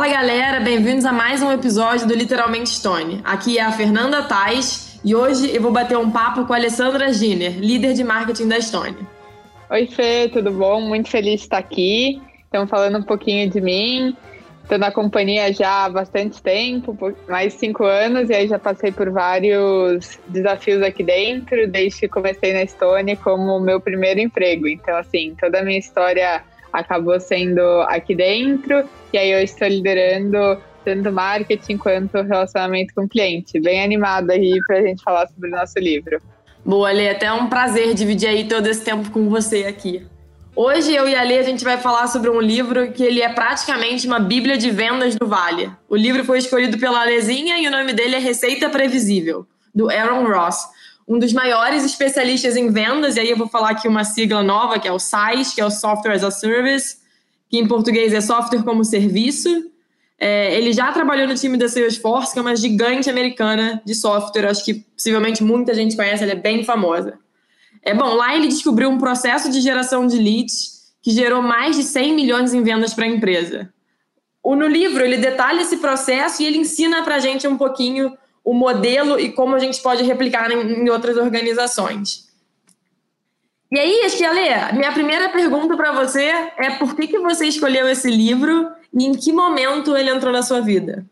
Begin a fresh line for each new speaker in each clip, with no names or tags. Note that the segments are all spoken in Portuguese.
Fala galera, bem-vindos a mais um episódio do Literalmente Stone. Aqui é a Fernanda Tais e hoje eu vou bater um papo com a Alessandra Giner, líder de marketing da Stone.
Oi Fê, tudo bom? Muito feliz de estar aqui. Estamos falando um pouquinho de mim. Estou na companhia já há bastante tempo, mais cinco anos, e aí já passei por vários desafios aqui dentro, desde que comecei na Stone como meu primeiro emprego. Então, assim, toda a minha história acabou sendo aqui dentro, e aí eu estou liderando tanto marketing quanto relacionamento com o cliente. Bem animada aí para a gente falar sobre o nosso livro.
Boa, Lê, até um prazer dividir aí todo esse tempo com você aqui. Hoje eu e a Lê a gente vai falar sobre um livro que ele é praticamente uma bíblia de vendas do Vale. O livro foi escolhido pela Lezinha e o nome dele é Receita Previsível, do Aaron Ross, um dos maiores especialistas em vendas, e aí eu vou falar aqui uma sigla nova, que é o SaaS, que é o Software as a Service, que em português é Software como Serviço. É, ele já trabalhou no time da Salesforce, que é uma gigante americana de software, acho que possivelmente muita gente conhece, ela é bem famosa. É bom, lá ele descobriu um processo de geração de leads que gerou mais de 100 milhões em vendas para a empresa. O, no livro, ele detalha esse processo e ele ensina para a gente um pouquinho o modelo e como a gente pode replicar em, em outras organizações. E aí, Ale, minha primeira pergunta para você é por que, que você escolheu esse livro e em que momento ele entrou na sua vida?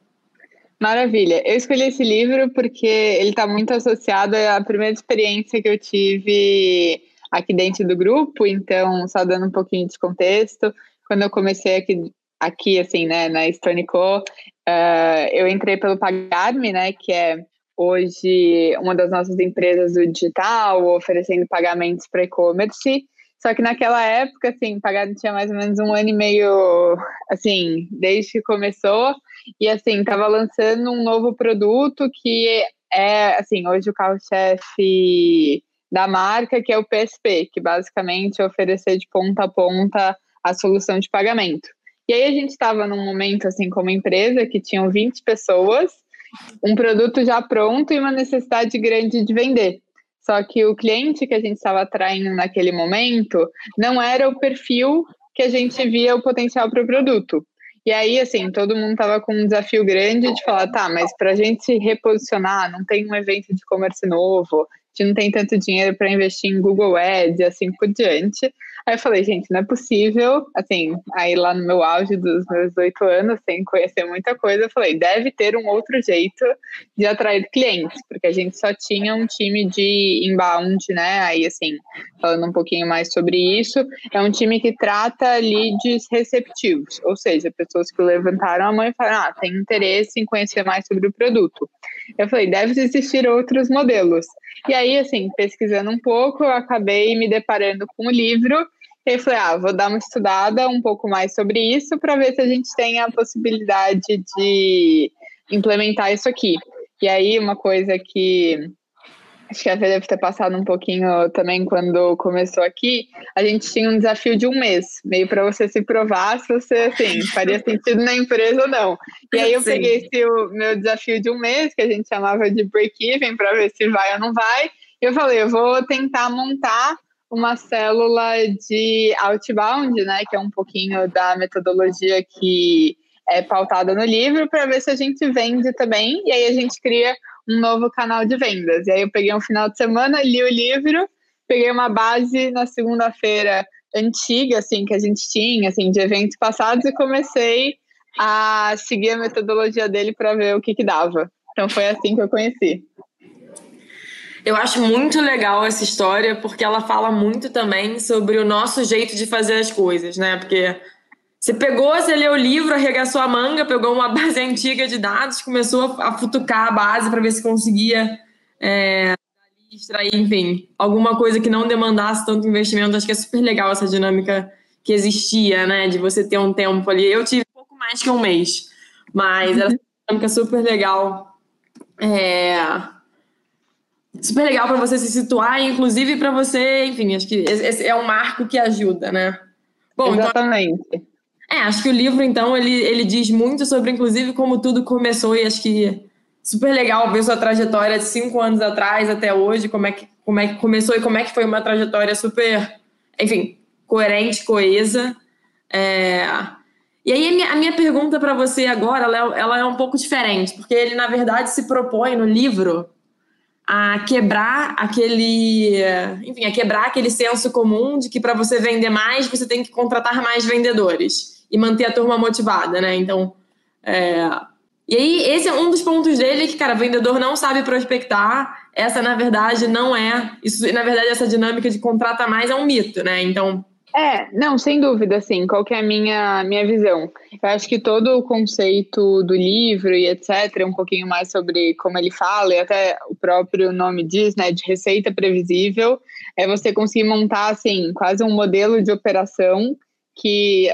Maravilha. Eu escolhi esse livro porque ele está muito associado à primeira experiência que eu tive aqui dentro do grupo. Então, só dando um pouquinho de contexto, quando eu comecei aqui, aqui assim, né, na Stonico, uh, eu entrei pelo Pagarme, né, que é hoje uma das nossas empresas do digital, oferecendo pagamentos para e-commerce. Só que naquela época, assim, Pagarme tinha mais ou menos um ano e meio, assim, desde que começou. E assim, estava lançando um novo produto que é, assim, hoje o carro-chefe da marca, que é o PSP, que basicamente é oferecer de ponta a ponta a solução de pagamento. E aí a gente estava num momento, assim, como empresa, que tinham 20 pessoas, um produto já pronto e uma necessidade grande de vender. Só que o cliente que a gente estava atraindo naquele momento não era o perfil que a gente via o potencial para o produto. E aí, assim, todo mundo tava com um desafio grande de falar, tá, mas para a gente se reposicionar, não tem um evento de comércio novo, gente não tem tanto dinheiro para investir em Google Ads e assim por diante. Aí eu falei, gente, não é possível, assim, aí lá no meu auge dos meus oito anos, sem conhecer muita coisa, eu falei, deve ter um outro jeito de atrair clientes, porque a gente só tinha um time de inbound, né? Aí, assim, falando um pouquinho mais sobre isso, é um time que trata leads receptivos, ou seja, pessoas que levantaram a mão e falaram, ah, tem interesse em conhecer mais sobre o produto. Eu falei, deve existir outros modelos. E aí, assim, pesquisando um pouco, eu acabei me deparando com o livro e falei, ah, vou dar uma estudada um pouco mais sobre isso para ver se a gente tem a possibilidade de implementar isso aqui. E aí, uma coisa que acho que a Fê deve ter passado um pouquinho também quando começou aqui, a gente tinha um desafio de um mês, meio para você se provar se você, assim, faria sentido na empresa ou não. E aí eu Sim. peguei esse o meu desafio de um mês, que a gente chamava de break-even, para ver se vai ou não vai, e eu falei, eu vou tentar montar uma célula de outbound, né, que é um pouquinho da metodologia que é pautada no livro, para ver se a gente vende também, e aí a gente cria um novo canal de vendas. E aí eu peguei um final de semana, li o livro, peguei uma base na segunda-feira antiga, assim, que a gente tinha, assim, de eventos passados, e comecei a seguir a metodologia dele para ver o que que dava. Então foi assim que eu conheci.
Eu acho muito legal essa história porque ela fala muito também sobre o nosso jeito de fazer as coisas, né? Porque você pegou, você leu o livro, arregaçou a manga, pegou uma base antiga de dados, começou a futucar a base para ver se conseguia é, extrair, enfim, alguma coisa que não demandasse tanto investimento. Acho que é super legal essa dinâmica que existia, né? De você ter um tempo ali. Eu tive um pouco mais que um mês, mas era uma dinâmica super legal. É super legal para você se situar, inclusive para você, enfim, acho que esse é um marco que ajuda, né?
Bom, então, Exatamente. Então,
é, acho que o livro, então, ele, ele diz muito sobre, inclusive, como tudo começou, e acho que super legal ver sua trajetória de cinco anos atrás até hoje, como é que, como é que começou e como é que foi uma trajetória super, enfim, coerente, coesa. É... E aí a minha, a minha pergunta para você agora, ela, é, ela é um pouco diferente, porque ele na verdade se propõe no livro a quebrar aquele, enfim, a quebrar aquele senso comum de que para você vender mais você tem que contratar mais vendedores e manter a turma motivada, né? Então, é... e aí esse é um dos pontos dele que, cara, vendedor não sabe prospectar. Essa na verdade não é, isso na verdade essa dinâmica de contrata mais é um mito, né? Então,
é, não, sem dúvida, assim, qual que é a minha, minha visão? Eu acho que todo o conceito do livro e etc, um pouquinho mais sobre como ele fala, e até o próprio nome diz, né, de receita previsível, é você conseguir montar, assim, quase um modelo de operação que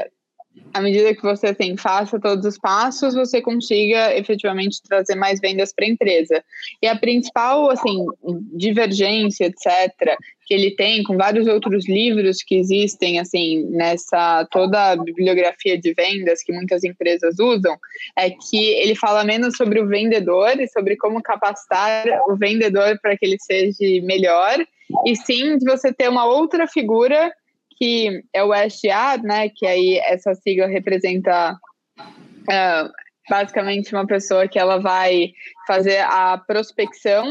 à medida que você assim, faça todos os passos, você consiga efetivamente trazer mais vendas para a empresa. E a principal assim, divergência, etc., que ele tem com vários outros livros que existem assim nessa toda a bibliografia de vendas que muitas empresas usam, é que ele fala menos sobre o vendedor e sobre como capacitar o vendedor para que ele seja melhor, e sim de você ter uma outra figura que é o SDR, né, que aí essa sigla representa uh, basicamente uma pessoa que ela vai fazer a prospecção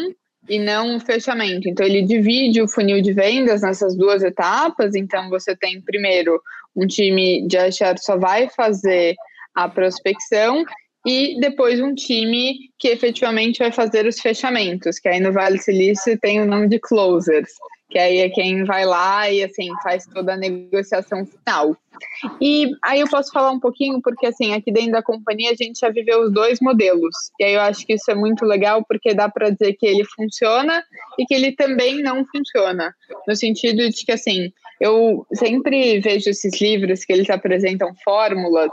e não o fechamento. Então ele divide o funil de vendas nessas duas etapas. Então você tem primeiro um time de SDR só vai fazer a prospecção e depois um time que efetivamente vai fazer os fechamentos, que aí no Vale Silício tem o nome de closers que aí é quem vai lá e assim faz toda a negociação final. E aí eu posso falar um pouquinho porque assim aqui dentro da companhia a gente já viveu os dois modelos. E aí eu acho que isso é muito legal porque dá para dizer que ele funciona e que ele também não funciona. No sentido de que assim eu sempre vejo esses livros que eles apresentam fórmulas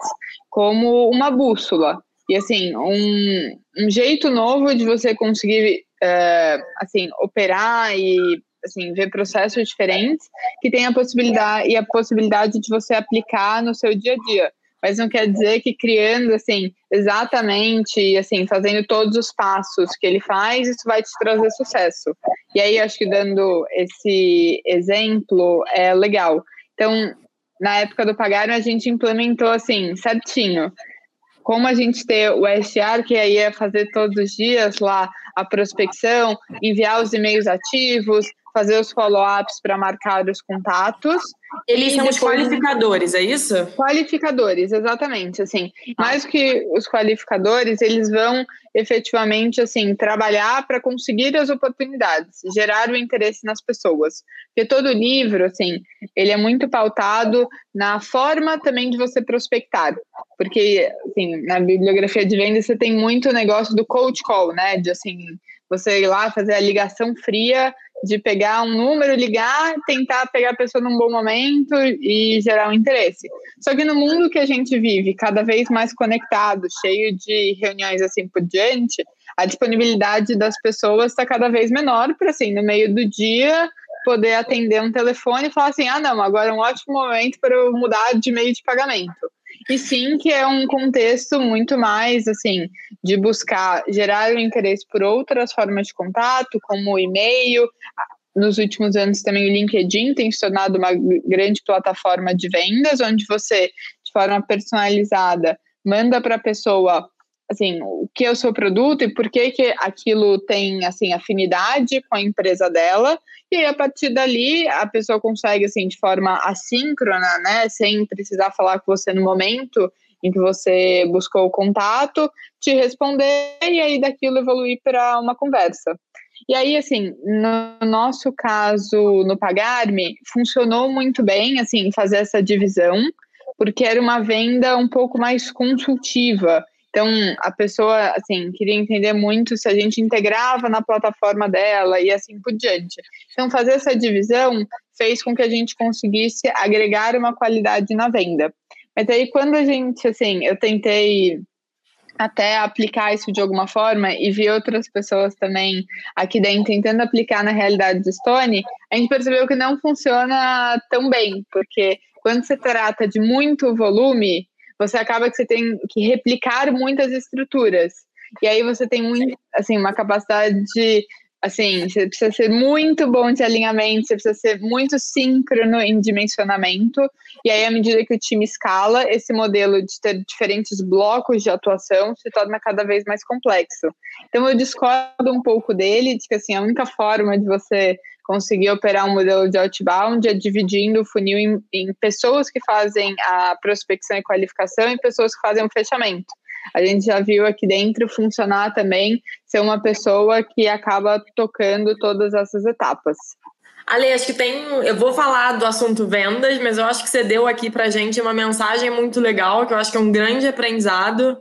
como uma bússola. E assim um, um jeito novo de você conseguir uh, assim operar e assim, ver processos diferentes que tem a possibilidade e a possibilidade de você aplicar no seu dia a dia. Mas não quer dizer que criando assim exatamente, assim, fazendo todos os passos que ele faz, isso vai te trazer sucesso. E aí acho que dando esse exemplo é legal. Então, na época do Pagaram, a gente implementou assim, certinho como a gente ter o SR, que aí é fazer todos os dias lá a prospecção, enviar os e-mails ativos, fazer os follow-ups para marcar os contatos.
Eles são os qualificadores, é isso?
Qualificadores, exatamente. Assim, ah. mais que os qualificadores, eles vão efetivamente assim trabalhar para conseguir as oportunidades, gerar o interesse nas pessoas. Porque todo livro, assim, ele é muito pautado na forma também de você prospectar. Porque, assim, na bibliografia de venda você tem muito negócio do cold call, né? De assim, você ir lá fazer a ligação fria de pegar um número, ligar, tentar pegar a pessoa num bom momento e gerar um interesse. Só que no mundo que a gente vive, cada vez mais conectado, cheio de reuniões assim por diante, a disponibilidade das pessoas está cada vez menor para assim, no meio do dia, poder atender um telefone e falar assim: "Ah, não, agora é um ótimo momento para eu mudar de meio de pagamento" e sim que é um contexto muito mais assim de buscar gerar o interesse por outras formas de contato, como o e-mail. Nos últimos anos também o LinkedIn tem se tornado uma grande plataforma de vendas, onde você, de forma personalizada, manda para a pessoa assim, o que é o seu produto e por que, que aquilo tem assim afinidade com a empresa dela. E aí, a partir dali, a pessoa consegue, assim, de forma assíncrona, né, sem precisar falar com você no momento em que você buscou o contato, te responder e aí daquilo evoluir para uma conversa. E aí, assim, no nosso caso, no Pagar-me, funcionou muito bem, assim, fazer essa divisão, porque era uma venda um pouco mais consultiva. Então, a pessoa, assim, queria entender muito se a gente integrava na plataforma dela e assim por diante. Então, fazer essa divisão fez com que a gente conseguisse agregar uma qualidade na venda. Mas aí, quando a gente, assim, eu tentei até aplicar isso de alguma forma e vi outras pessoas também aqui dentro tentando aplicar na realidade do Stone, a gente percebeu que não funciona tão bem, porque quando se trata de muito volume, você acaba que você tem que replicar muitas estruturas. E aí você tem muito, assim, uma capacidade de Assim, você precisa ser muito bom de alinhamento, você precisa ser muito síncrono em dimensionamento. E aí, à medida que o time escala, esse modelo de ter diferentes blocos de atuação se torna cada vez mais complexo. Então, eu discordo um pouco dele, de que assim, a única forma de você conseguir operar um modelo de outbound é dividindo o funil em, em pessoas que fazem a prospecção e qualificação e pessoas que fazem o fechamento a gente já viu aqui dentro funcionar também ser uma pessoa que acaba tocando todas essas etapas.
Ale, acho que tem. Eu vou falar do assunto vendas, mas eu acho que você deu aqui pra gente uma mensagem muito legal, que eu acho que é um grande aprendizado,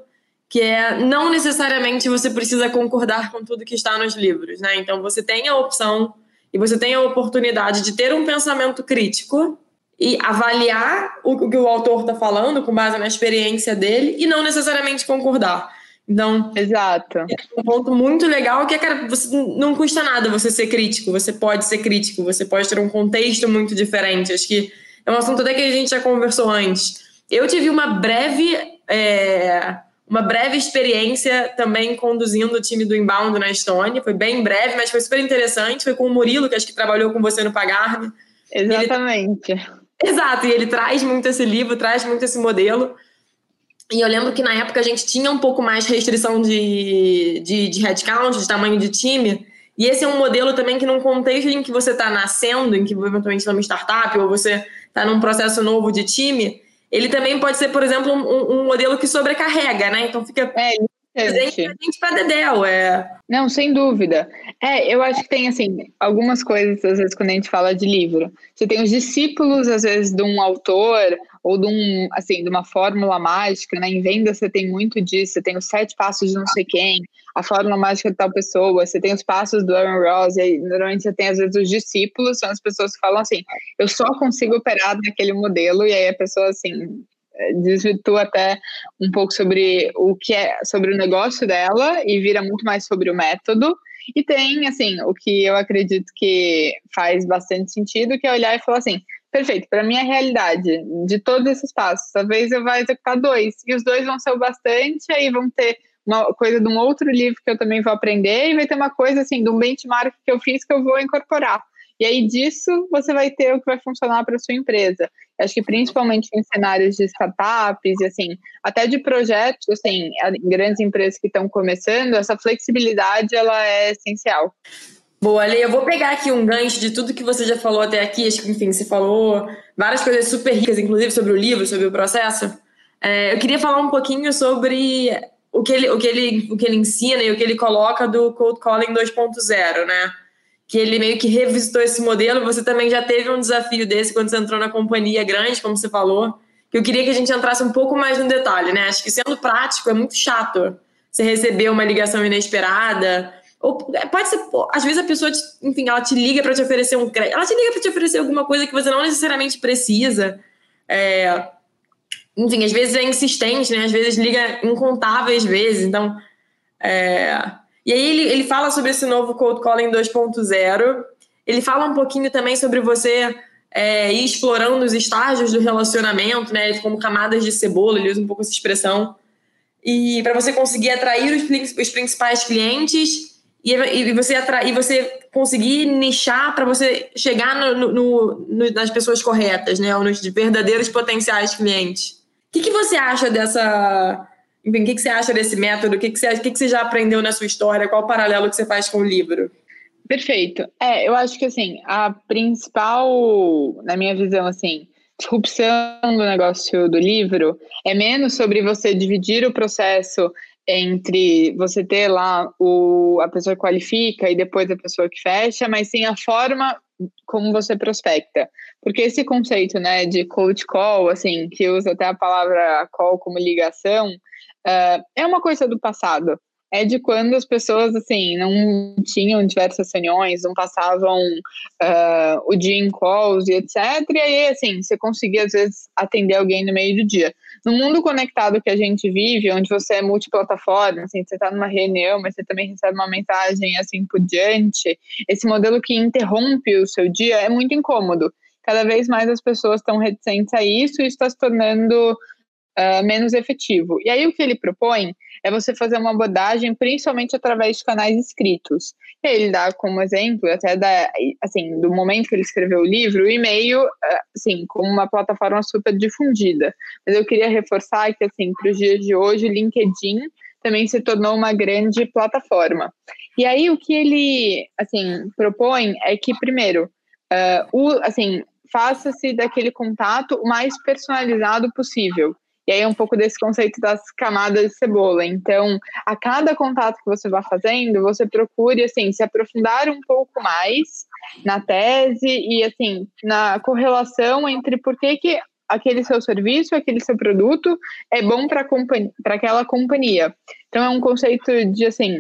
que é não necessariamente você precisa concordar com tudo que está nos livros, né? Então você tem a opção e você tem a oportunidade de ter um pensamento crítico e avaliar o que o autor está falando com base na experiência dele e não necessariamente concordar. Então,
exato. É
um ponto muito legal que é, cara, você não custa nada você ser crítico, você pode ser crítico, você pode ter um contexto muito diferente. Acho que é um assunto até que a gente já conversou antes. Eu tive uma breve, é, uma breve experiência também conduzindo o time do Inbound na Estônia. Foi bem breve, mas foi super interessante. Foi com o Murilo, que acho que trabalhou com você no Pagarme.
Exatamente.
Ele Exato, e ele traz muito esse livro, traz muito esse modelo. E eu lembro que na época a gente tinha um pouco mais restrição de, de, de headcount, de tamanho de time. E esse é um modelo também que, num contexto em que você está nascendo, em que eventualmente está uma startup, ou você está num processo novo de time, ele também pode ser, por exemplo, um, um modelo que sobrecarrega, né? Então fica.
É,
gente para Dedéu, é.
Não, sem dúvida. É, eu acho que tem, assim, algumas coisas, às vezes, quando a gente fala de livro. Você tem os discípulos, às vezes, de um autor ou de, um, assim, de uma fórmula mágica, né? Em venda você tem muito disso, você tem os sete passos de não sei quem, a fórmula mágica de tal pessoa, você tem os passos do Aaron Ross, e aí, normalmente você tem, às vezes, os discípulos, são as pessoas que falam assim, eu só consigo operar naquele modelo, e aí a pessoa, assim, desvirtua até um pouco sobre o que é sobre o negócio dela e vira muito mais sobre o método. E tem, assim, o que eu acredito que faz bastante sentido, que é olhar e falar assim, perfeito, para minha realidade, de todos esses passos, talvez eu vá executar dois, e os dois vão ser o bastante, aí vão ter uma coisa de um outro livro que eu também vou aprender, e vai ter uma coisa, assim, de um benchmark que eu fiz que eu vou incorporar. E aí disso você vai ter o que vai funcionar para sua empresa. Acho que principalmente em cenários de startups e assim, até de projetos, assim, em grandes empresas que estão começando, essa flexibilidade ela é essencial.
Boa, Ale, eu vou pegar aqui um gancho de tudo que você já falou até aqui. Acho que, enfim, você falou várias coisas super ricas, inclusive sobre o livro, sobre o processo. É, eu queria falar um pouquinho sobre o que, ele, o, que ele, o que ele ensina e o que ele coloca do Cold Calling 2.0, né? que ele meio que revisitou esse modelo. Você também já teve um desafio desse quando você entrou na companhia grande, como você falou. Eu queria que a gente entrasse um pouco mais no detalhe, né? Acho que sendo prático é muito chato você receber uma ligação inesperada. Ou é, pode ser, às vezes a pessoa, te, enfim, ela te liga para te oferecer um crédito, ela te liga para te oferecer alguma coisa que você não necessariamente precisa. É, enfim, às vezes é insistente, né? Às vezes liga incontáveis vezes. Então, é, e aí ele, ele fala sobre esse novo Cold Calling 2.0. Ele fala um pouquinho também sobre você é, ir explorando os estágios do relacionamento, né? Como camadas de cebola, ele usa um pouco essa expressão. E para você conseguir atrair os, os principais clientes e, e, você atrair, você conseguir nichar para você chegar no, no, no, nas pessoas corretas, né? Ou nos verdadeiros potenciais clientes. O que, que você acha dessa enfim, o que, que você acha desse método? O que, que, você, o que, que você já aprendeu na sua história? Qual o paralelo que você faz com o livro?
Perfeito. É, eu acho que assim, a principal, na minha visão, assim, disrupção do negócio do livro é menos sobre você dividir o processo entre você ter lá o, a pessoa que qualifica e depois a pessoa que fecha, mas sim a forma como você prospecta. Porque esse conceito, né, de cold call, assim, que usa até a palavra call como ligação, uh, é uma coisa do passado. É de quando as pessoas, assim, não tinham diversas reuniões, não passavam uh, o dia em calls e etc. E aí, assim, você conseguia, às vezes, atender alguém no meio do dia. No mundo conectado que a gente vive, onde você é multiplataforma, assim, você está numa reunião, mas você também recebe uma mensagem assim por diante, esse modelo que interrompe o seu dia é muito incômodo. Cada vez mais as pessoas estão reticentes a isso e está se tornando uh, menos efetivo. E aí o que ele propõe é você fazer uma abordagem principalmente através de canais escritos. E aí ele dá como exemplo, até da, assim, do momento que ele escreveu o livro, o e-mail, ah, assim, como uma plataforma super difundida. Mas eu queria reforçar que, assim, para os dias de hoje, o LinkedIn também se tornou uma grande plataforma. E aí o que ele, assim, propõe é que, primeiro, uh, o, assim, faça-se daquele contato o mais personalizado possível. E aí é um pouco desse conceito das camadas de cebola. Então, a cada contato que você vai fazendo, você procure assim se aprofundar um pouco mais na tese e assim na correlação entre por que, que aquele seu serviço, aquele seu produto é bom para aquela companhia. Então é um conceito de assim,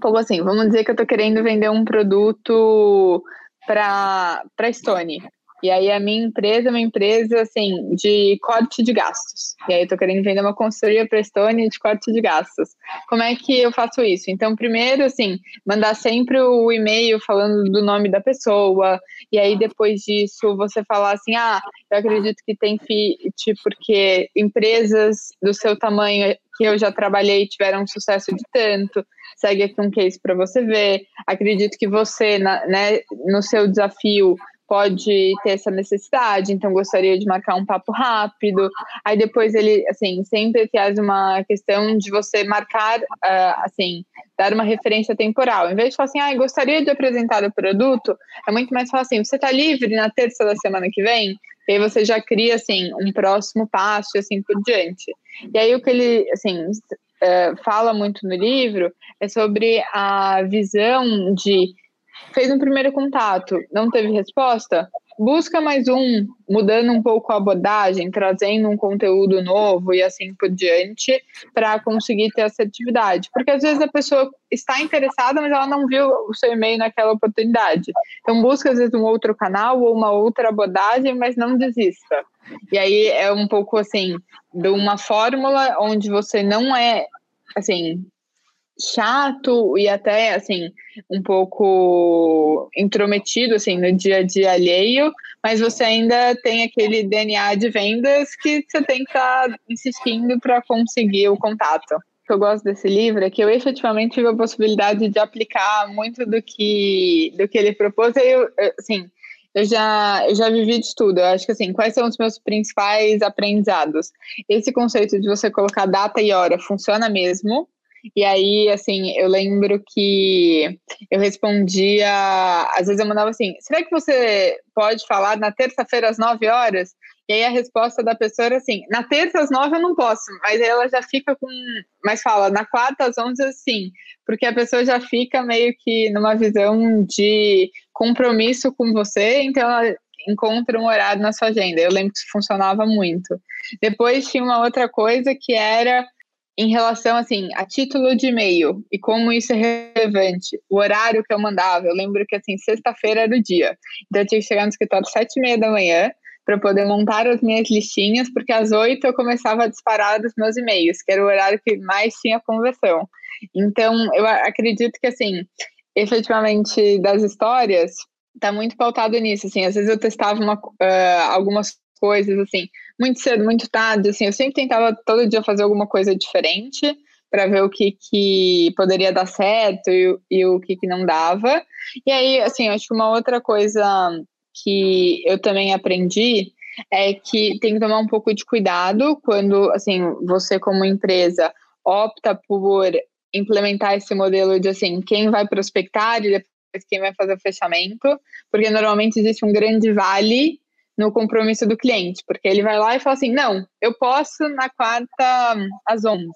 como assim, vamos dizer que eu estou querendo vender um produto para para Stone. E aí a minha empresa é uma empresa assim de corte de gastos. E aí eu tô querendo vender uma consultoria para Estônia de corte de gastos. Como é que eu faço isso? Então, primeiro, assim, mandar sempre o e-mail falando do nome da pessoa. E aí depois disso você falar assim: "Ah, eu acredito que tem fit porque empresas do seu tamanho que eu já trabalhei tiveram um sucesso de tanto. Segue aqui um case para você ver. Acredito que você, né, no seu desafio pode ter essa necessidade, então gostaria de marcar um papo rápido. Aí depois ele, assim, sempre traz uma questão de você marcar, uh, assim, dar uma referência temporal. Em vez de falar assim, ah, gostaria de apresentar o produto, é muito mais falar assim, você está livre na terça da semana que vem? E aí você já cria, assim, um próximo passo e assim por diante. E aí o que ele, assim, uh, fala muito no livro é sobre a visão de fez um primeiro contato, não teve resposta, busca mais um, mudando um pouco a abordagem, trazendo um conteúdo novo e assim por diante, para conseguir ter assertividade. Porque às vezes a pessoa está interessada, mas ela não viu o seu e-mail naquela oportunidade. Então busca às vezes um outro canal ou uma outra abordagem, mas não desista. E aí é um pouco assim, de uma fórmula onde você não é assim, chato e até assim um pouco intrometido assim no dia a dia alheio, mas você ainda tem aquele DNA de vendas que você tem que estar tá insistindo para conseguir o contato. O que eu gosto desse livro é que eu efetivamente tive a possibilidade de aplicar muito do que do que ele propôs e eu, assim, eu já, eu já vivi de tudo. Eu acho que assim, quais são os meus principais aprendizados? Esse conceito de você colocar data e hora funciona mesmo. E aí, assim, eu lembro que eu respondia, às vezes eu mandava assim: será que você pode falar na terça-feira às 9 horas? E aí a resposta da pessoa era assim: na terça às 9 eu não posso, mas aí ela já fica com. Mas fala, na quarta às 11 sim, porque a pessoa já fica meio que numa visão de compromisso com você, então ela encontra um horário na sua agenda. Eu lembro que isso funcionava muito. Depois tinha uma outra coisa que era em relação assim a título de e-mail e como isso é relevante, o horário que eu mandava, eu lembro que assim sexta-feira era o dia, então eu tinha que chegar no escritório às sete e meia da manhã para poder montar as minhas listinhas, porque às oito eu começava a disparar dos meus e-mails, que era o horário que mais tinha conversão. Então eu acredito que assim, efetivamente das histórias está muito pautado nisso, assim, às vezes eu testava uma, uh, algumas coisas, assim, muito cedo, muito tarde, assim, eu sempre tentava todo dia fazer alguma coisa diferente para ver o que, que poderia dar certo e, e o que, que não dava. E aí, assim, acho que uma outra coisa que eu também aprendi é que tem que tomar um pouco de cuidado quando, assim, você como empresa opta por implementar esse modelo de, assim, quem vai prospectar e depois quem vai fazer o fechamento, porque normalmente existe um grande vale no compromisso do cliente, porque ele vai lá e fala assim: não, eu posso na quarta às 11.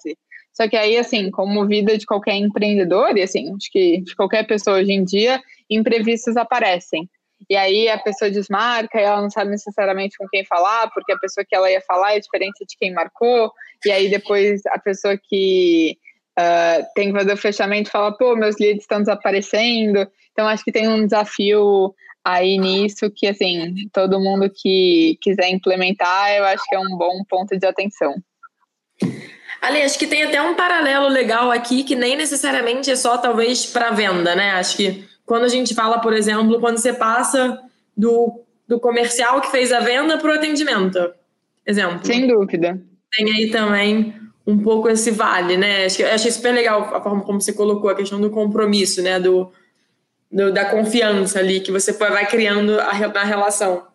Só que aí, assim, como vida de qualquer empreendedor, e assim, acho que de qualquer pessoa hoje em dia, imprevistos aparecem. E aí a pessoa desmarca e ela não sabe necessariamente com quem falar, porque a pessoa que ela ia falar é diferente de quem marcou. E aí depois a pessoa que uh, tem que fazer o fechamento fala, pô, meus leads estão desaparecendo. Então acho que tem um desafio aí nisso que, assim, todo mundo que quiser implementar, eu acho que é um bom ponto de atenção.
Ali, acho que tem até um paralelo legal aqui que nem necessariamente é só talvez para venda, né? Acho que quando a gente fala, por exemplo, quando você passa do, do comercial que fez a venda para o atendimento. Exemplo.
Sem dúvida.
tem aí também um pouco esse vale, né? Acho que, achei super legal a forma como você colocou a questão do compromisso, né? Do, do da confiança ali que você vai criando a, na relação.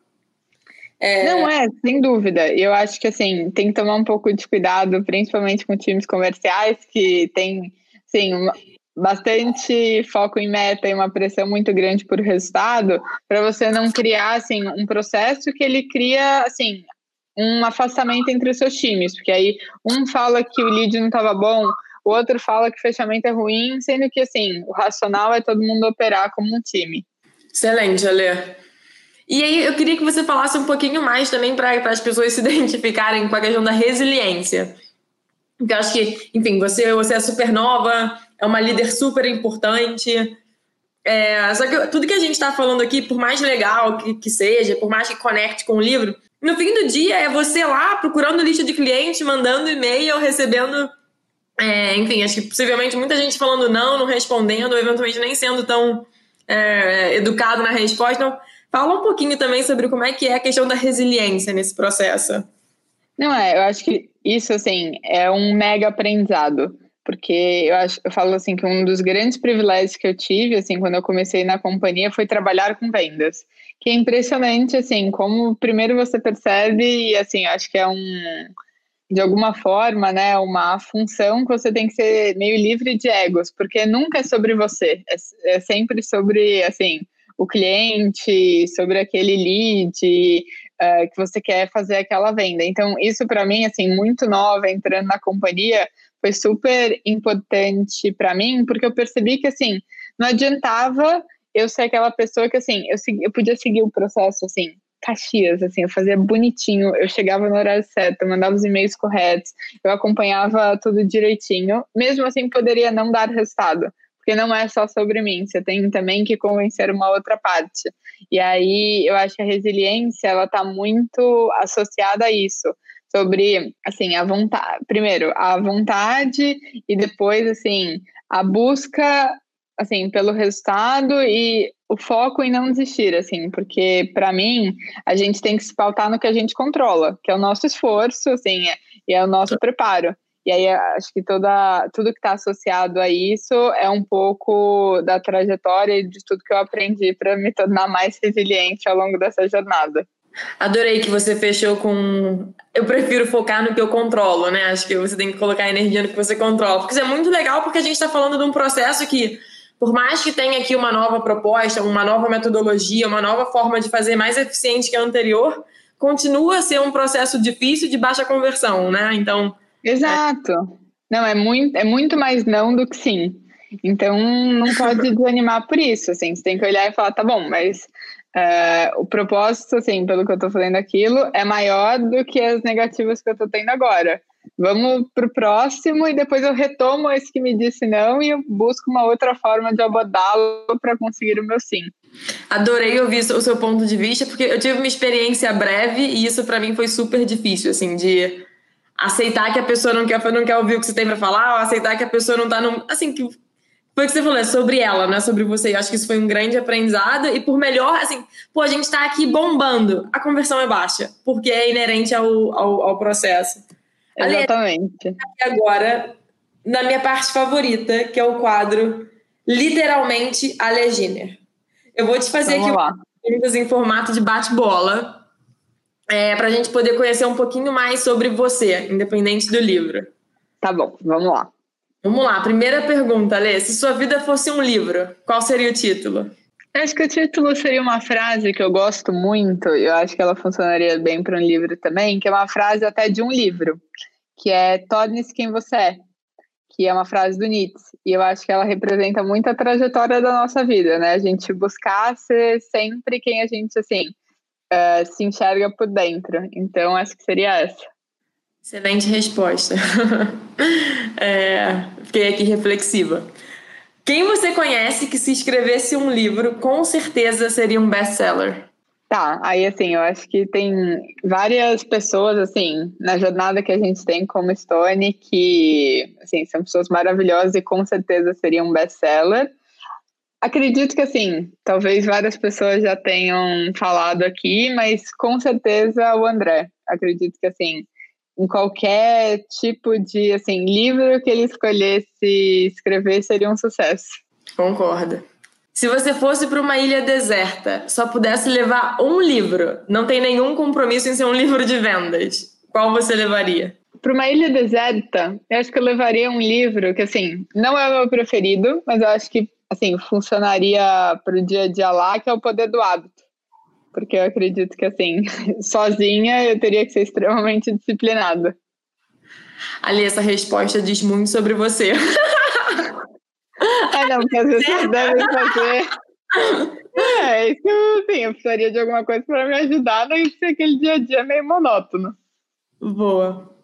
É... Não é, sem dúvida. Eu acho que assim tem que tomar um pouco de cuidado, principalmente com times comerciais que tem, sim, bastante foco em meta e uma pressão muito grande por resultado, para você não criar assim um processo que ele cria assim um afastamento entre os seus times, porque aí um fala que o lead não estava bom, o outro fala que fechamento é ruim, sendo que assim o racional é todo mundo operar como um time.
Excelente, Ale. E aí eu queria que você falasse um pouquinho mais também para as pessoas se identificarem com a questão da resiliência. Porque eu acho que, enfim, você, você é super nova, é uma líder super importante. É, só que tudo que a gente está falando aqui, por mais legal que, que seja, por mais que conecte com o livro, no fim do dia é você lá procurando lista de cliente, mandando e-mail, recebendo. É, enfim, acho que possivelmente muita gente falando não, não respondendo, ou eventualmente nem sendo tão é, educado na resposta. Então, fala um pouquinho também sobre como é que é a questão da resiliência nesse processo.
Não é, eu acho que isso assim é um mega aprendizado porque eu, acho, eu falo assim que um dos grandes privilégios que eu tive, assim, quando eu comecei na companhia, foi trabalhar com vendas, que é impressionante, assim, como primeiro você percebe e, assim, acho que é um, de alguma forma, né, uma função que você tem que ser meio livre de egos, porque nunca é sobre você, é, é sempre sobre, assim, o cliente, sobre aquele lead, uh, que você quer fazer aquela venda. Então, isso para mim, assim, muito nova, entrando na companhia, foi super importante para mim, porque eu percebi que, assim, não adiantava eu ser aquela pessoa que, assim, eu, eu podia seguir o processo, assim, Caxias, assim, eu fazia bonitinho, eu chegava no horário certo, eu mandava os e-mails corretos, eu acompanhava tudo direitinho, mesmo assim poderia não dar resultado, porque não é só sobre mim, você tem também que convencer uma outra parte. E aí eu acho que a resiliência, ela tá muito associada a isso, sobre, assim, a vontade, primeiro, a vontade e depois, assim, a busca, assim, pelo resultado e o foco em não desistir, assim, porque para mim a gente tem que se pautar no que a gente controla, que é o nosso esforço, assim, e é o nosso preparo. E aí acho que toda, tudo que está associado a isso é um pouco da trajetória e de tudo que eu aprendi para me tornar mais resiliente ao longo dessa jornada.
Adorei que você fechou com. Eu prefiro focar no que eu controlo, né? Acho que você tem que colocar energia no que você controla. Porque isso é muito legal, porque a gente está falando de um processo que, por mais que tenha aqui uma nova proposta, uma nova metodologia, uma nova forma de fazer mais eficiente que a anterior, continua a ser um processo difícil de baixa conversão, né? Então.
Exato. É... Não, é muito, é muito mais não do que sim. Então, não pode desanimar por isso, assim, você tem que olhar e falar, tá bom, mas é, o propósito, assim, pelo que eu tô fazendo aquilo, é maior do que as negativas que eu tô tendo agora. Vamos pro próximo e depois eu retomo esse que me disse não e eu busco uma outra forma de abordá-lo para conseguir o meu sim.
Adorei ouvir o seu ponto de vista, porque eu tive uma experiência breve e isso para mim foi super difícil, assim, de aceitar que a pessoa não quer, não quer ouvir o que você tem para falar, ou aceitar que a pessoa não tá num, assim, que foi o que você falou, é sobre ela, não é sobre você. Eu acho que isso foi um grande aprendizado. E por melhor, assim, pô, a gente tá aqui bombando, a conversão é baixa, porque é inerente ao, ao, ao processo.
Exatamente.
Aqui agora, na minha parte favorita, que é o quadro Literalmente a Leginer. Eu vou te fazer Vamos aqui perguntas em formato de bate-bola, é, para a gente poder conhecer um pouquinho mais sobre você, independente do livro.
Tá bom, vamos lá.
Vamos lá, primeira pergunta, Lê. Se sua vida fosse um livro, qual seria o título?
Acho que o título seria uma frase que eu gosto muito, eu acho que ela funcionaria bem para um livro também, que é uma frase até de um livro, que é Torne-se quem você é, que é uma frase do Nietzsche, e eu acho que ela representa muito a trajetória da nossa vida, né? A gente buscar ser sempre quem a gente, assim, uh, se enxerga por dentro. Então, acho que seria essa.
Excelente resposta. é, fiquei aqui reflexiva. Quem você conhece que se escrevesse um livro, com certeza seria um best-seller?
Tá, aí assim, eu acho que tem várias pessoas, assim, na jornada que a gente tem como Stone, que, assim, são pessoas maravilhosas e com certeza seriam um best-seller. Acredito que, assim, talvez várias pessoas já tenham falado aqui, mas com certeza o André. Acredito que, assim, em qualquer tipo de assim livro que ele escolhesse escrever seria um sucesso.
Concordo. Se você fosse para uma ilha deserta, só pudesse levar um livro, não tem nenhum compromisso em ser um livro de vendas, qual você levaria?
Para uma ilha deserta, eu acho que eu levaria um livro que, assim, não é o meu preferido, mas eu acho que, assim, funcionaria para o dia a dia lá, que é o Poder do Hábito. Porque eu acredito que, assim, sozinha eu teria que ser extremamente disciplinada.
Ali, essa resposta diz muito sobre você.
É, não, porque as pessoas devem fazer. É, isso sim, eu precisaria de alguma coisa para me ajudar, não ser aquele dia a dia meio monótono.
Boa.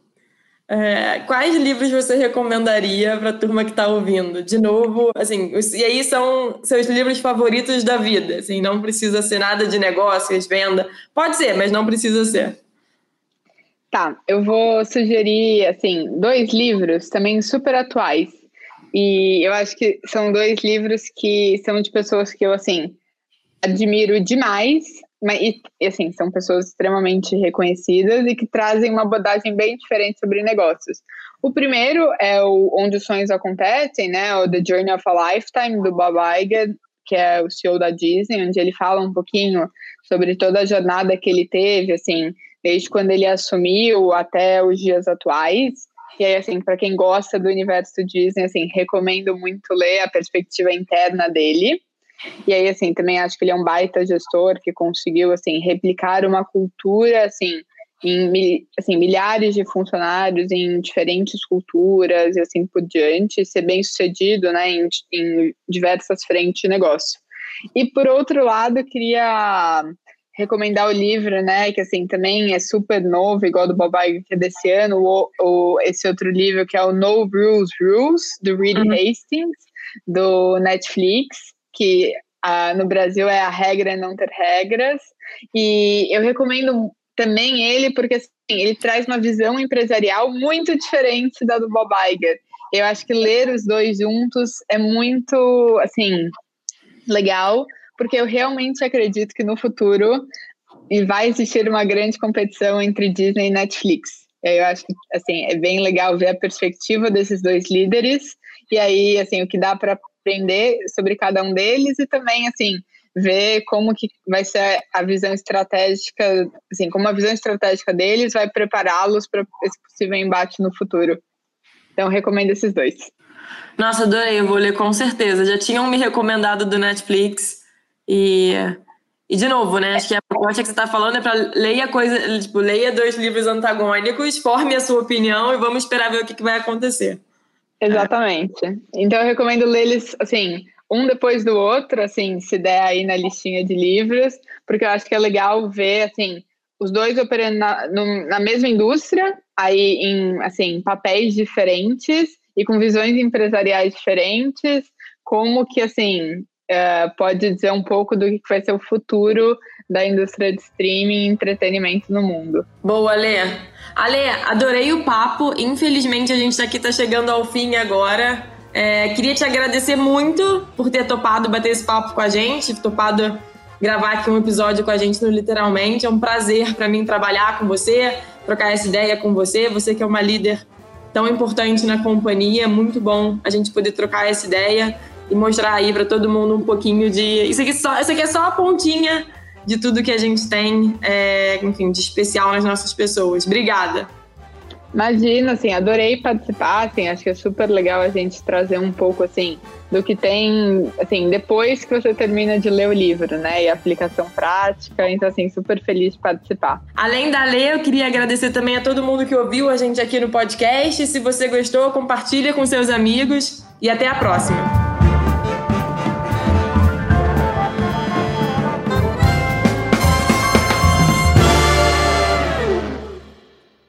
É, quais livros você recomendaria para a turma que está ouvindo? De novo, assim, e aí são seus livros favoritos da vida, assim, não precisa ser nada de negócios, venda, pode ser, mas não precisa ser.
Tá, eu vou sugerir, assim, dois livros também super atuais, e eu acho que são dois livros que são de pessoas que eu, assim, admiro demais, mas, e, assim, são pessoas extremamente reconhecidas e que trazem uma abordagem bem diferente sobre negócios. O primeiro é o Onde os Sonhos Acontecem, né? O The Journey of a Lifetime, do Bob Iger, que é o CEO da Disney, onde ele fala um pouquinho sobre toda a jornada que ele teve, assim, desde quando ele assumiu até os dias atuais. E aí, assim, para quem gosta do universo Disney, assim, recomendo muito ler a perspectiva interna dele. E aí, assim, também acho que ele é um baita gestor que conseguiu, assim, replicar uma cultura, assim, em assim, milhares de funcionários em diferentes culturas e assim por diante, ser bem sucedido, né, em, em diversas frentes de negócio. E por outro lado, eu queria recomendar o livro, né, que assim também é super novo, igual do Bob Iger, que é desse ano, o, o, esse outro livro que é o No Rules Rules, do Reed uhum. Hastings, do Netflix, que uh, no Brasil é A Regra é Não Ter Regras, e eu recomendo também ele porque assim, ele traz uma visão empresarial muito diferente da do Bob Iger. Eu acho que ler os dois juntos é muito, assim, legal, porque eu realmente acredito que no futuro vai existir uma grande competição entre Disney e Netflix. Eu acho que assim é bem legal ver a perspectiva desses dois líderes e aí assim o que dá para aprender sobre cada um deles e também assim ver como que vai ser a visão estratégica, assim, como a visão estratégica deles vai prepará-los para esse possível embate no futuro. Então recomendo esses dois.
Nossa, adorei, eu vou ler com certeza. Já tinham me recomendado do Netflix. E, e de novo, né? Acho que a proposta que você está falando é para leia coisa, tipo, leia dois livros antagônicos, forme a sua opinião e vamos esperar ver o que, que vai acontecer.
Exatamente. Então eu recomendo ler eles assim, um depois do outro, assim, se der aí na listinha de livros, porque eu acho que é legal ver assim os dois operando na, na mesma indústria, aí em assim papéis diferentes e com visões empresariais diferentes, como que assim uh, pode dizer um pouco do que vai ser o futuro da indústria de streaming e entretenimento no mundo.
Boa, Alê. Alê, adorei o papo. Infelizmente a gente aqui está chegando ao fim agora. É, queria te agradecer muito por ter topado bater esse papo com a gente, topado gravar aqui um episódio com a gente no Literalmente. É um prazer para mim trabalhar com você, trocar essa ideia com você. Você que é uma líder tão importante na companhia, muito bom a gente poder trocar essa ideia e mostrar aí para todo mundo um pouquinho de. Isso aqui, só, isso aqui é só a pontinha de tudo que a gente tem, é, enfim, de especial nas nossas pessoas. Obrigada.
Imagina, assim, adorei participar, assim, acho que é super legal a gente trazer um pouco, assim, do que tem, assim, depois que você termina de ler o livro, né, e aplicação prática, então, assim, super feliz de participar.
Além da ler, eu queria agradecer também a todo mundo que ouviu a gente aqui no podcast, se você gostou, compartilha com seus amigos e até a próxima.